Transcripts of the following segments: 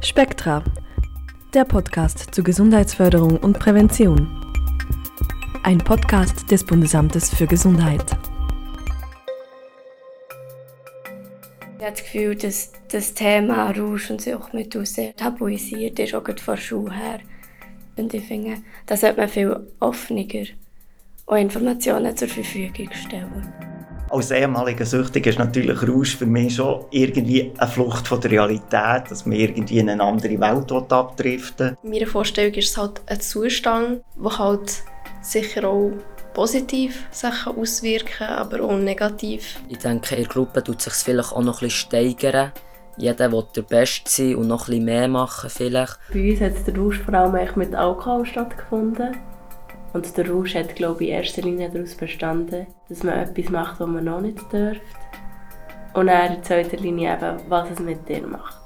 Spektra, der Podcast zur Gesundheitsförderung und Prävention. Ein Podcast des Bundesamtes für Gesundheit. Ich habe das Gefühl, dass das Thema Rausch und Suchtmittel tabuisiert ist, auch von der Schule her. Und ich finde, da sollte man viel offener auch Informationen zur Verfügung stellen. Als ehemaliger Süchtiger ist natürlich Rausch für mich schon irgendwie eine Flucht von der Realität, dass man irgendwie in eine andere Welt abdriften Meine Vorstellung ist es halt ein Zustand, der halt sicher auch positiv sich auswirken aber auch negativ. Ich denke, in der Gruppe tut sich vielleicht auch noch ein bisschen steigern. Jeder will der Beste sein und noch ein bisschen mehr machen vielleicht. Bei uns hat der Rausch vor allem mit Alkohol stattgefunden. Und der Rausch hat, glaube ich, in erster Linie daraus bestanden, dass man etwas macht, was man noch nicht dürft. Und dann in zweiter Linie eben, was es mit dir macht.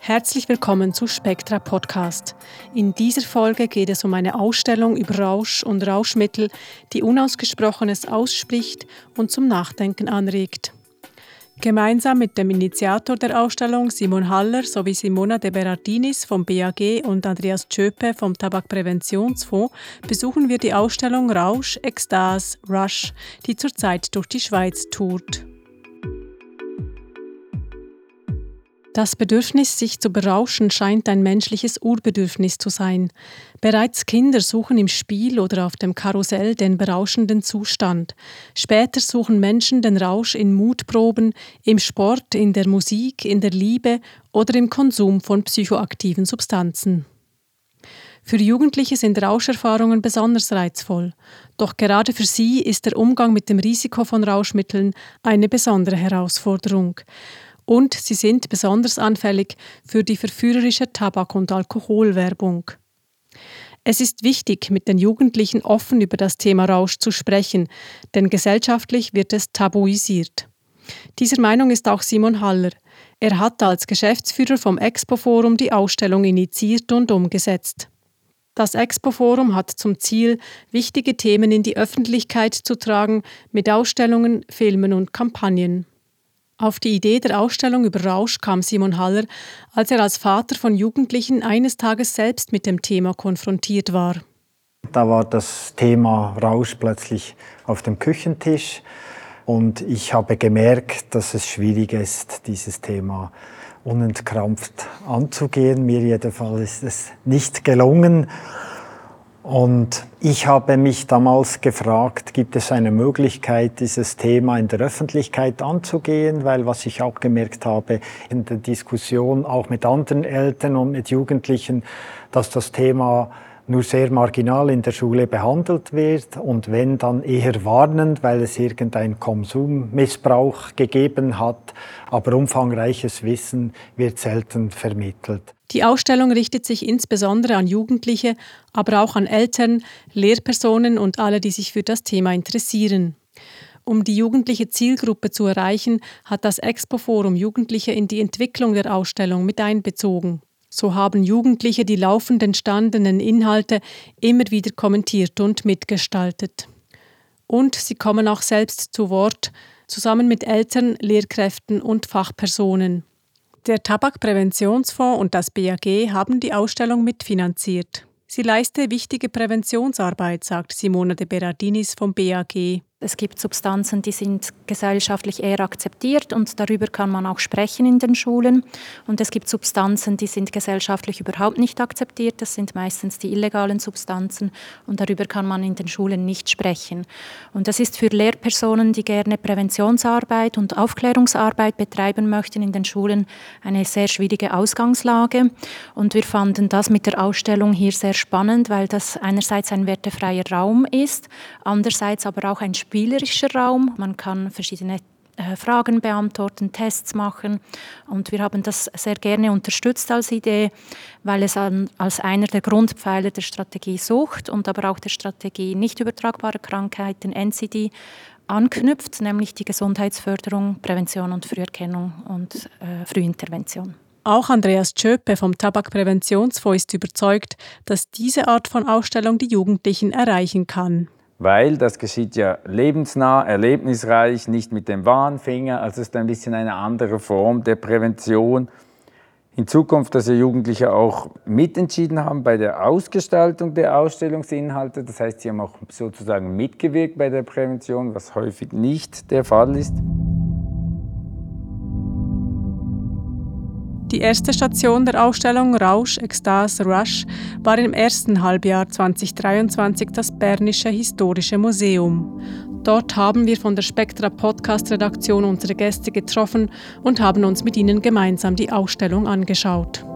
Herzlich willkommen zu Spectra Podcast. In dieser Folge geht es um eine Ausstellung über Rausch und Rauschmittel, die Unausgesprochenes ausspricht und zum Nachdenken anregt. Gemeinsam mit dem Initiator der Ausstellung Simon Haller sowie Simona de Berardinis vom BAG und Andreas Tschöpe vom Tabakpräventionsfonds besuchen wir die Ausstellung Rausch, Ekstase, Rush, die zurzeit durch die Schweiz tourt. Das Bedürfnis, sich zu berauschen, scheint ein menschliches Urbedürfnis zu sein. Bereits Kinder suchen im Spiel oder auf dem Karussell den berauschenden Zustand. Später suchen Menschen den Rausch in Mutproben, im Sport, in der Musik, in der Liebe oder im Konsum von psychoaktiven Substanzen. Für Jugendliche sind Rauscherfahrungen besonders reizvoll. Doch gerade für sie ist der Umgang mit dem Risiko von Rauschmitteln eine besondere Herausforderung und sie sind besonders anfällig für die verführerische Tabak- und Alkoholwerbung. Es ist wichtig, mit den Jugendlichen offen über das Thema Rausch zu sprechen, denn gesellschaftlich wird es tabuisiert. Dieser Meinung ist auch Simon Haller. Er hat als Geschäftsführer vom Expo-Forum die Ausstellung initiiert und umgesetzt. Das Expo-Forum hat zum Ziel, wichtige Themen in die Öffentlichkeit zu tragen, mit Ausstellungen, Filmen und Kampagnen. Auf die Idee der Ausstellung über Rausch kam Simon Haller, als er als Vater von Jugendlichen eines Tages selbst mit dem Thema konfrontiert war. Da war das Thema Rausch plötzlich auf dem Küchentisch und ich habe gemerkt, dass es schwierig ist, dieses Thema unentkrampft anzugehen. Mir jedenfalls ist es nicht gelungen. Und ich habe mich damals gefragt, gibt es eine Möglichkeit, dieses Thema in der Öffentlichkeit anzugehen? Weil was ich auch gemerkt habe in der Diskussion auch mit anderen Eltern und mit Jugendlichen, dass das Thema nur sehr marginal in der Schule behandelt wird und wenn dann eher warnend, weil es irgendein Konsummissbrauch gegeben hat, aber umfangreiches Wissen wird selten vermittelt. Die Ausstellung richtet sich insbesondere an Jugendliche, aber auch an Eltern, Lehrpersonen und alle, die sich für das Thema interessieren. Um die jugendliche Zielgruppe zu erreichen, hat das Expo-Forum Jugendliche in die Entwicklung der Ausstellung mit einbezogen. So haben Jugendliche die laufend entstandenen Inhalte immer wieder kommentiert und mitgestaltet. Und sie kommen auch selbst zu Wort, zusammen mit Eltern, Lehrkräften und Fachpersonen. Der Tabakpräventionsfonds und das BAG haben die Ausstellung mitfinanziert. Sie leiste wichtige Präventionsarbeit, sagt Simona de Berardinis vom BAG. Es gibt Substanzen, die sind gesellschaftlich eher akzeptiert und darüber kann man auch sprechen in den Schulen. Und es gibt Substanzen, die sind gesellschaftlich überhaupt nicht akzeptiert. Das sind meistens die illegalen Substanzen und darüber kann man in den Schulen nicht sprechen. Und das ist für Lehrpersonen, die gerne Präventionsarbeit und Aufklärungsarbeit betreiben möchten in den Schulen, eine sehr schwierige Ausgangslage. Und wir fanden das mit der Ausstellung hier sehr spannend, weil das einerseits ein wertefreier Raum ist, andererseits aber auch ein spielerischer Raum. Man kann verschiedene äh, Fragen beantworten, Tests machen. Und wir haben das sehr gerne unterstützt als Idee, weil es als einer der Grundpfeiler der Strategie Sucht und aber auch der Strategie nicht übertragbare Krankheiten, NCD, anknüpft, nämlich die Gesundheitsförderung, Prävention und Früherkennung und äh, Frühintervention. Auch Andreas Tschöpe vom Tabakpräventionsfonds ist überzeugt, dass diese Art von Ausstellung die Jugendlichen erreichen kann weil das geschieht ja lebensnah, erlebnisreich, nicht mit dem Warnfinger. Also es ist ein bisschen eine andere Form der Prävention. in Zukunft, dass ja Jugendliche auch mitentschieden haben bei der Ausgestaltung der Ausstellungsinhalte. Das heißt, sie haben auch sozusagen mitgewirkt bei der Prävention, was häufig nicht der Fall ist. Die erste Station der Ausstellung Rausch, Ekstase, Rush war im ersten Halbjahr 2023 das Bernische Historische Museum. Dort haben wir von der Spektra Podcast Redaktion unsere Gäste getroffen und haben uns mit ihnen gemeinsam die Ausstellung angeschaut.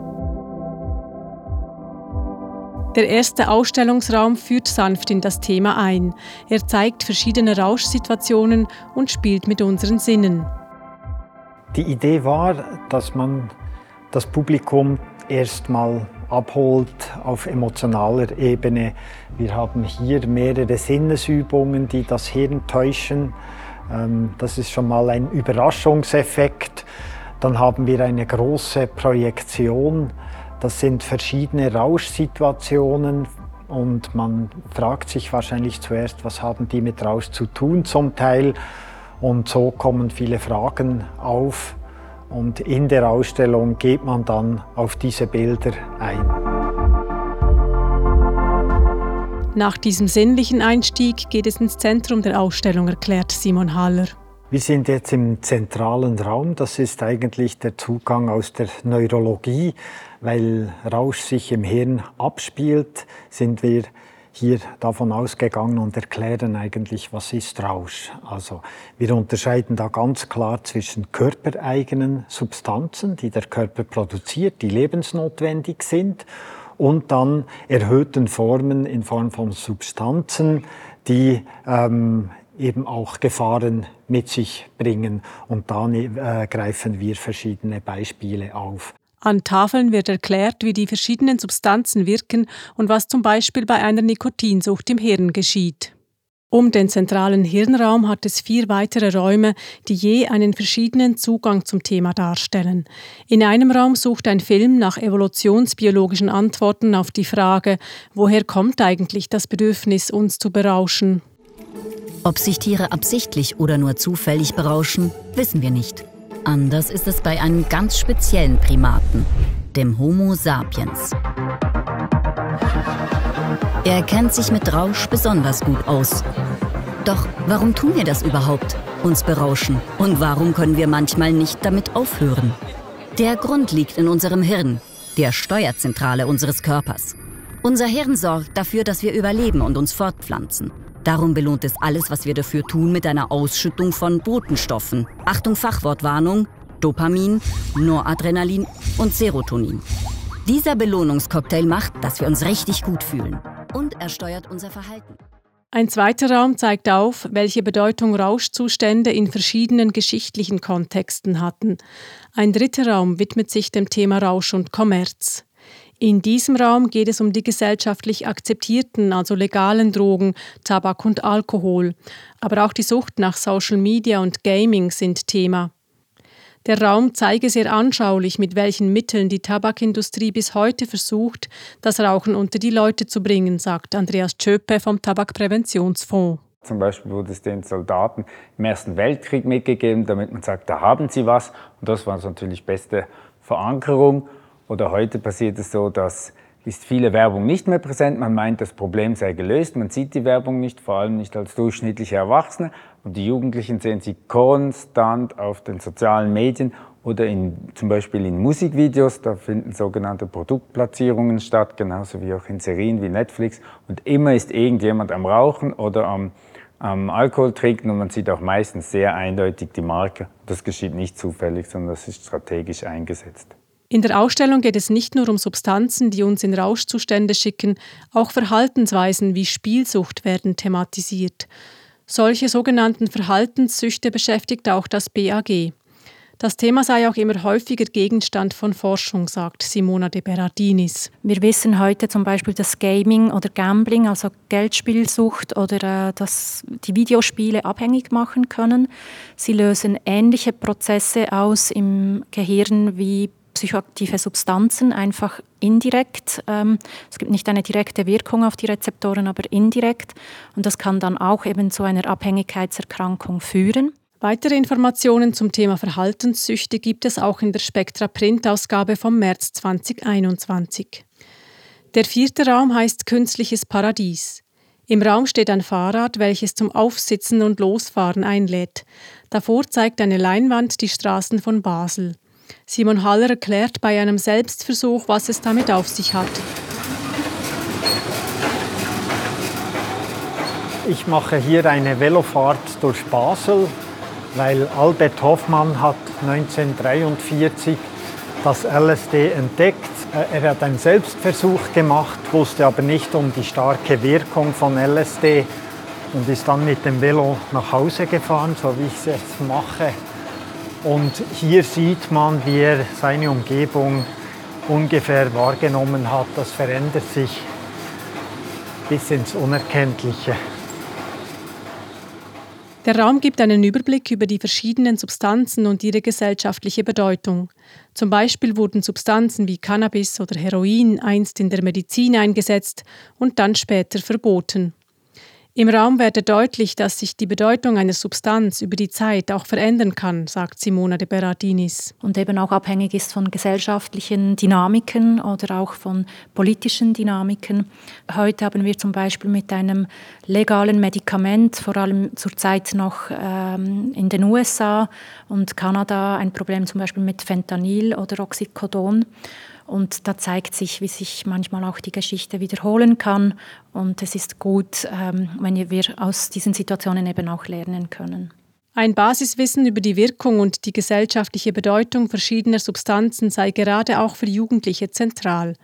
Der erste Ausstellungsraum führt sanft in das Thema ein. Er zeigt verschiedene Rauschsituationen und spielt mit unseren Sinnen. Die Idee war, dass man das Publikum erstmal abholt auf emotionaler Ebene. Wir haben hier mehrere Sinnesübungen, die das Hirn täuschen. Ähm, das ist schon mal ein Überraschungseffekt. Dann haben wir eine große Projektion. Das sind verschiedene Rauschsituationen und man fragt sich wahrscheinlich zuerst, was haben die mit Rausch zu tun zum Teil. Und so kommen viele Fragen auf und in der Ausstellung geht man dann auf diese Bilder ein. Nach diesem sinnlichen Einstieg geht es ins Zentrum der Ausstellung, erklärt Simon Haller. Wir sind jetzt im zentralen Raum. Das ist eigentlich der Zugang aus der Neurologie. Weil Rausch sich im Hirn abspielt, sind wir hier davon ausgegangen und erklären eigentlich, was ist Rausch. Also wir unterscheiden da ganz klar zwischen körpereigenen Substanzen, die der Körper produziert, die lebensnotwendig sind, und dann erhöhten Formen in Form von Substanzen, die ähm, eben auch Gefahren mit sich bringen. Und da äh, greifen wir verschiedene Beispiele auf. An Tafeln wird erklärt, wie die verschiedenen Substanzen wirken und was zum Beispiel bei einer Nikotinsucht im Hirn geschieht. Um den zentralen Hirnraum hat es vier weitere Räume, die je einen verschiedenen Zugang zum Thema darstellen. In einem Raum sucht ein Film nach evolutionsbiologischen Antworten auf die Frage, woher kommt eigentlich das Bedürfnis, uns zu berauschen. Ob sich Tiere absichtlich oder nur zufällig berauschen, wissen wir nicht. Anders ist es bei einem ganz speziellen Primaten, dem Homo sapiens. Er kennt sich mit Rausch besonders gut aus. Doch warum tun wir das überhaupt? Uns berauschen. Und warum können wir manchmal nicht damit aufhören? Der Grund liegt in unserem Hirn, der Steuerzentrale unseres Körpers. Unser Hirn sorgt dafür, dass wir überleben und uns fortpflanzen. Darum belohnt es alles, was wir dafür tun, mit einer Ausschüttung von Botenstoffen. Achtung Fachwortwarnung, Dopamin, Noradrenalin und Serotonin. Dieser Belohnungscocktail macht, dass wir uns richtig gut fühlen. Und er steuert unser Verhalten. Ein zweiter Raum zeigt auf, welche Bedeutung Rauschzustände in verschiedenen geschichtlichen Kontexten hatten. Ein dritter Raum widmet sich dem Thema Rausch und Kommerz. In diesem Raum geht es um die gesellschaftlich akzeptierten, also legalen Drogen, Tabak und Alkohol. Aber auch die Sucht nach Social Media und Gaming sind Thema. Der Raum zeige sehr anschaulich, mit welchen Mitteln die Tabakindustrie bis heute versucht, das Rauchen unter die Leute zu bringen, sagt Andreas Tschöpe vom Tabakpräventionsfonds. Zum Beispiel wurde es den Soldaten im Ersten Weltkrieg mitgegeben, damit man sagt, da haben sie was. Und das war natürlich beste Verankerung. Oder heute passiert es so, dass ist viele Werbung nicht mehr präsent. Man meint, das Problem sei gelöst. Man sieht die Werbung nicht, vor allem nicht als durchschnittliche Erwachsene. Und die Jugendlichen sehen sie konstant auf den sozialen Medien oder in, zum Beispiel in Musikvideos. Da finden sogenannte Produktplatzierungen statt, genauso wie auch in Serien wie Netflix. Und immer ist irgendjemand am Rauchen oder am, am Alkohol trinken und man sieht auch meistens sehr eindeutig die Marke. Das geschieht nicht zufällig, sondern das ist strategisch eingesetzt. In der Ausstellung geht es nicht nur um Substanzen, die uns in Rauschzustände schicken, auch Verhaltensweisen wie Spielsucht werden thematisiert. Solche sogenannten Verhaltenssüchte beschäftigt auch das BAG. Das Thema sei auch immer häufiger Gegenstand von Forschung, sagt Simona de Berardinis. Wir wissen heute zum Beispiel, dass Gaming oder Gambling, also Geldspielsucht oder äh, dass die Videospiele abhängig machen können. Sie lösen ähnliche Prozesse aus im Gehirn wie psychoaktive Substanzen einfach indirekt. Ähm, es gibt nicht eine direkte Wirkung auf die Rezeptoren, aber indirekt. Und das kann dann auch eben zu einer Abhängigkeitserkrankung führen. Weitere Informationen zum Thema Verhaltenssüchte gibt es auch in der Spektra Printausgabe vom März 2021. Der vierte Raum heißt Künstliches Paradies. Im Raum steht ein Fahrrad, welches zum Aufsitzen und Losfahren einlädt. Davor zeigt eine Leinwand die Straßen von Basel. Simon Haller erklärt bei einem Selbstversuch, was es damit auf sich hat. Ich mache hier eine Velofahrt durch Basel, weil Albert Hoffmann hat 1943 das LSD entdeckt. Äh, er hat einen Selbstversuch gemacht, wusste aber nicht um die starke Wirkung von LSD und ist dann mit dem Velo nach Hause gefahren, so wie ich es jetzt mache. Und hier sieht man, wie er seine Umgebung ungefähr wahrgenommen hat. Das verändert sich bis ins Unerkenntliche. Der Raum gibt einen Überblick über die verschiedenen Substanzen und ihre gesellschaftliche Bedeutung. Zum Beispiel wurden Substanzen wie Cannabis oder Heroin einst in der Medizin eingesetzt und dann später verboten. Im Raum werde deutlich, dass sich die Bedeutung einer Substanz über die Zeit auch verändern kann, sagt Simona de Berardinis. Und eben auch abhängig ist von gesellschaftlichen Dynamiken oder auch von politischen Dynamiken. Heute haben wir zum Beispiel mit einem legalen Medikament, vor allem zurzeit noch ähm, in den USA und Kanada, ein Problem zum Beispiel mit Fentanyl oder Oxycodon. Und da zeigt sich, wie sich manchmal auch die Geschichte wiederholen kann. Und es ist gut, ähm, wenn wir aus diesen Situationen eben auch lernen können. Ein Basiswissen über die Wirkung und die gesellschaftliche Bedeutung verschiedener Substanzen sei gerade auch für Jugendliche zentral.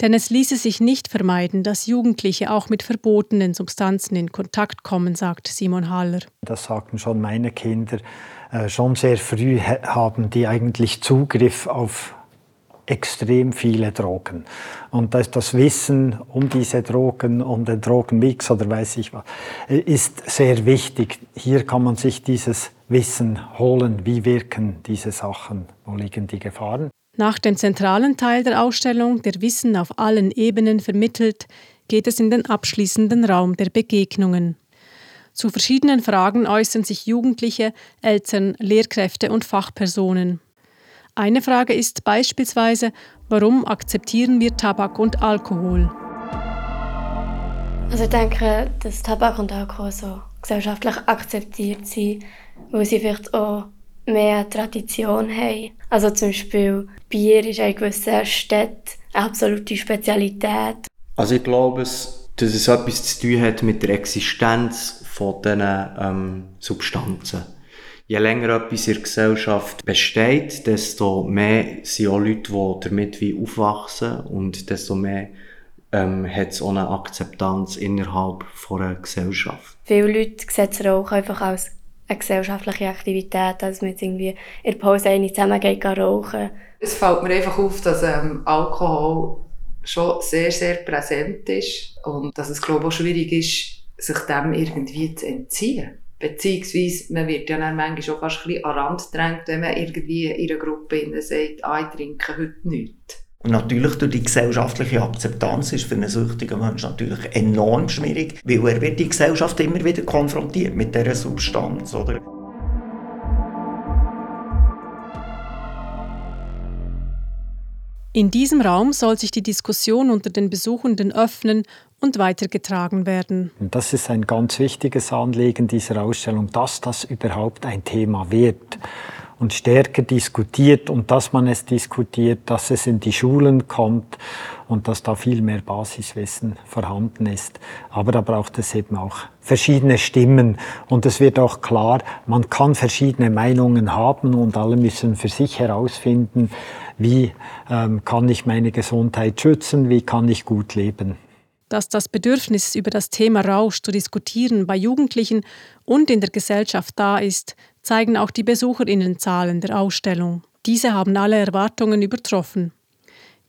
Denn es ließe sich nicht vermeiden, dass Jugendliche auch mit verbotenen Substanzen in Kontakt kommen, sagt Simon Haller. Das sagten schon meine Kinder. Äh, schon sehr früh haben die eigentlich Zugriff auf extrem viele Drogen. Und das Wissen um diese Drogen, um den Drogenmix oder weiß ich was, ist sehr wichtig. Hier kann man sich dieses Wissen holen, wie wirken diese Sachen, wo liegen die Gefahren. Nach dem zentralen Teil der Ausstellung, der Wissen auf allen Ebenen vermittelt, geht es in den abschließenden Raum der Begegnungen. Zu verschiedenen Fragen äußern sich Jugendliche, Eltern, Lehrkräfte und Fachpersonen. Eine Frage ist beispielsweise, warum akzeptieren wir Tabak und Alkohol? Also ich denke, dass Tabak und Alkohol so gesellschaftlich akzeptiert sind, weil sie vielleicht auch mehr Tradition haben. Also zum Beispiel Bier ist in gewissen Städten eine absolute Spezialität. Also ich glaube, dass es etwas zu tun hat mit der Existenz von diesen ähm, Substanzen je länger etwas in der Gesellschaft besteht, desto mehr sind auch Leute, die damit wie aufwachsen und desto mehr ähm, hat es auch eine Akzeptanz innerhalb von einer Gesellschaft. Viele Leute sehen das Rauchen einfach als eine gesellschaftliche Aktivität, dass man jetzt irgendwie in der Pause eine zusammen geht rauchen. Es fällt mir einfach auf, dass ähm, Alkohol schon sehr, sehr präsent ist und dass es glaube ich auch schwierig ist, sich dem irgendwie zu entziehen. Beziehungsweise, man wird ja dann manchmal auch fast ein bisschen an Rand gedrängt, wenn man irgendwie in einer Gruppe sagt, ah, ich trinke heute nichts. Und natürlich durch die gesellschaftliche Akzeptanz ist für einen süchtigen Menschen natürlich enorm schwierig, weil er wird die Gesellschaft immer wieder konfrontiert mit dieser Substanz, oder? In diesem Raum soll sich die Diskussion unter den Besuchenden öffnen und weitergetragen werden. Das ist ein ganz wichtiges Anliegen dieser Ausstellung, dass das überhaupt ein Thema wird und stärker diskutiert und dass man es diskutiert, dass es in die Schulen kommt und dass da viel mehr Basiswissen vorhanden ist. Aber da braucht es eben auch verschiedene Stimmen und es wird auch klar, man kann verschiedene Meinungen haben und alle müssen für sich herausfinden, wie ähm, kann ich meine Gesundheit schützen, wie kann ich gut leben. Dass das Bedürfnis, über das Thema Rausch zu diskutieren, bei Jugendlichen und in der Gesellschaft da ist, zeigen auch die Besucherinnenzahlen der Ausstellung. Diese haben alle Erwartungen übertroffen.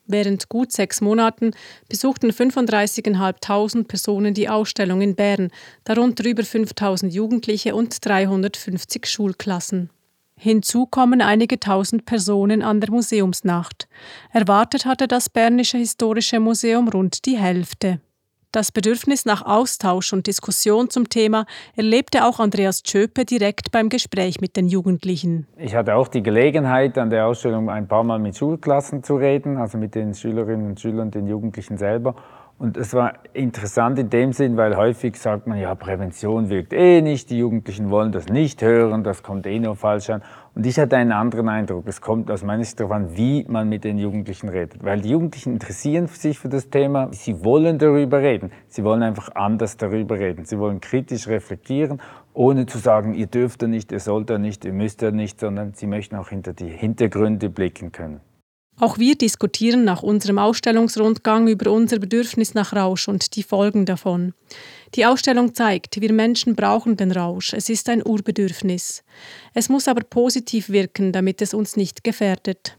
Während gut sechs Monaten besuchten 35.500 Personen die Ausstellung in Bern, darunter über 5.000 Jugendliche und 350 Schulklassen. Hinzu kommen einige tausend Personen an der Museumsnacht. Erwartet hatte das Bernische Historische Museum rund die Hälfte. Das Bedürfnis nach Austausch und Diskussion zum Thema erlebte auch Andreas Tschöpe direkt beim Gespräch mit den Jugendlichen. Ich hatte auch die Gelegenheit, an der Ausstellung ein paar Mal mit Schulklassen zu reden, also mit den Schülerinnen und Schülern, den Jugendlichen selber. Und es war interessant in dem Sinn, weil häufig sagt man, ja, Prävention wirkt eh nicht, die Jugendlichen wollen das nicht hören, das kommt eh nur falsch an. Und ich hatte einen anderen Eindruck. Es kommt aus meiner Sicht darauf an, wie man mit den Jugendlichen redet. Weil die Jugendlichen interessieren sich für das Thema, sie wollen darüber reden. Sie wollen einfach anders darüber reden. Sie wollen kritisch reflektieren, ohne zu sagen, ihr dürft da nicht, ihr sollt da nicht, ihr müsst da nicht, sondern sie möchten auch hinter die Hintergründe blicken können. Auch wir diskutieren nach unserem Ausstellungsrundgang über unser Bedürfnis nach Rausch und die Folgen davon. Die Ausstellung zeigt, wir Menschen brauchen den Rausch. Es ist ein Urbedürfnis. Es muss aber positiv wirken, damit es uns nicht gefährdet.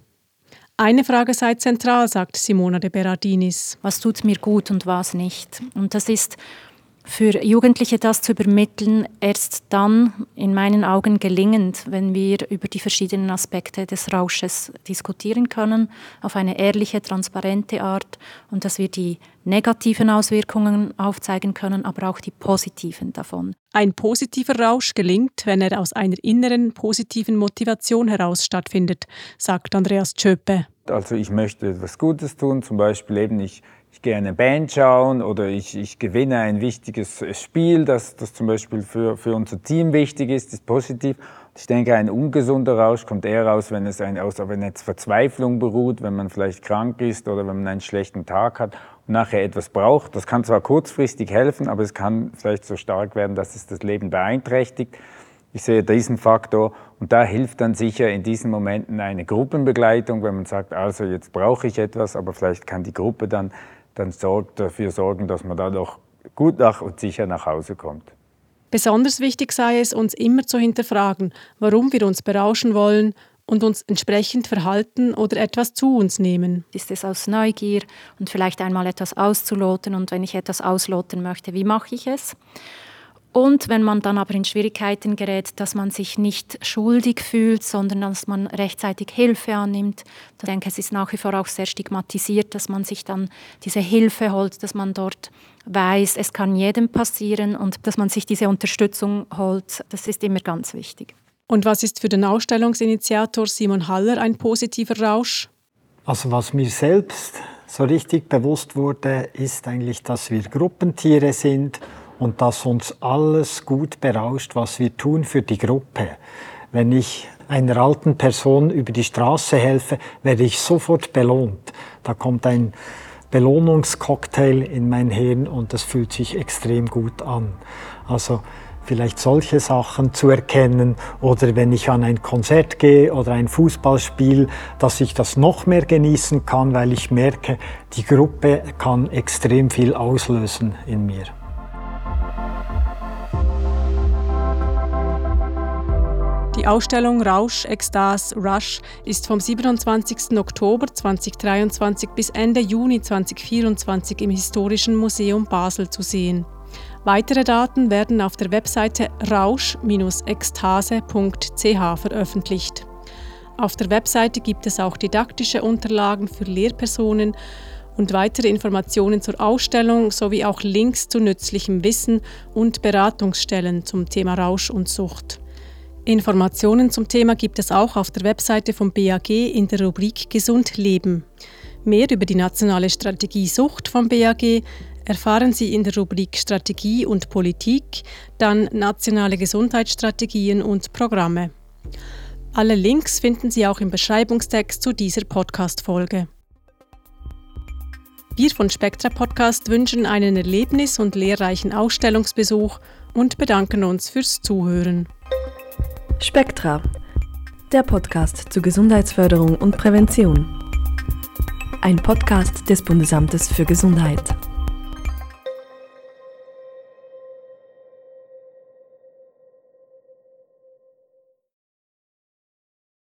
Eine Frage sei zentral, sagt Simona de Berardinis. Was tut mir gut und was nicht? Und das ist für Jugendliche das zu übermitteln, erst dann in meinen Augen gelingend, wenn wir über die verschiedenen Aspekte des Rausches diskutieren können, auf eine ehrliche, transparente Art und dass wir die negativen Auswirkungen aufzeigen können, aber auch die positiven davon. Ein positiver Rausch gelingt, wenn er aus einer inneren positiven Motivation heraus stattfindet, sagt Andreas Tschöpe. Also ich möchte etwas Gutes tun, zum Beispiel eben ich ich gehe eine Band schauen oder ich, ich gewinne ein wichtiges Spiel, das, das zum Beispiel für, für unser Team wichtig ist, ist positiv. Ich denke, ein ungesunder Rausch kommt eher raus, wenn es ein, aus, wenn jetzt Verzweiflung beruht, wenn man vielleicht krank ist oder wenn man einen schlechten Tag hat und nachher etwas braucht. Das kann zwar kurzfristig helfen, aber es kann vielleicht so stark werden, dass es das Leben beeinträchtigt. Ich sehe diesen Faktor und da hilft dann sicher in diesen Momenten eine Gruppenbegleitung, wenn man sagt, also jetzt brauche ich etwas, aber vielleicht kann die Gruppe dann dann sorgt, dafür sorgen, dass man da doch gut nach und sicher nach Hause kommt. Besonders wichtig sei es, uns immer zu hinterfragen, warum wir uns berauschen wollen und uns entsprechend verhalten oder etwas zu uns nehmen. Ist es aus Neugier und vielleicht einmal etwas auszuloten und wenn ich etwas ausloten möchte, wie mache ich es? Und wenn man dann aber in Schwierigkeiten gerät, dass man sich nicht schuldig fühlt, sondern dass man rechtzeitig Hilfe annimmt. Ich denke, es ist nach wie vor auch sehr stigmatisiert, dass man sich dann diese Hilfe holt, dass man dort weiß, es kann jedem passieren und dass man sich diese Unterstützung holt. Das ist immer ganz wichtig. Und was ist für den Ausstellungsinitiator Simon Haller ein positiver Rausch? Also was mir selbst so richtig bewusst wurde, ist eigentlich, dass wir Gruppentiere sind und dass uns alles gut berauscht, was wir tun für die Gruppe. Wenn ich einer alten Person über die Straße helfe, werde ich sofort belohnt. Da kommt ein Belohnungscocktail in mein Hirn und das fühlt sich extrem gut an. Also vielleicht solche Sachen zu erkennen oder wenn ich an ein Konzert gehe oder ein Fußballspiel, dass ich das noch mehr genießen kann, weil ich merke, die Gruppe kann extrem viel auslösen in mir. Die Ausstellung Rausch, Ekstase, Rush ist vom 27. Oktober 2023 bis Ende Juni 2024 im Historischen Museum Basel zu sehen. Weitere Daten werden auf der Webseite rausch-ekstase.ch veröffentlicht. Auf der Webseite gibt es auch didaktische Unterlagen für Lehrpersonen und weitere Informationen zur Ausstellung sowie auch Links zu nützlichem Wissen und Beratungsstellen zum Thema Rausch und Sucht. Informationen zum Thema gibt es auch auf der Webseite vom BAG in der Rubrik Gesund Leben. Mehr über die nationale Strategie Sucht vom BAG erfahren Sie in der Rubrik Strategie und Politik, dann nationale Gesundheitsstrategien und Programme. Alle Links finden Sie auch im Beschreibungstext zu dieser Podcast-Folge. Wir von Spectra Podcast wünschen einen erlebnis- und lehrreichen Ausstellungsbesuch und bedanken uns fürs Zuhören. Spektra, der Podcast zur Gesundheitsförderung und Prävention. Ein Podcast des Bundesamtes für Gesundheit.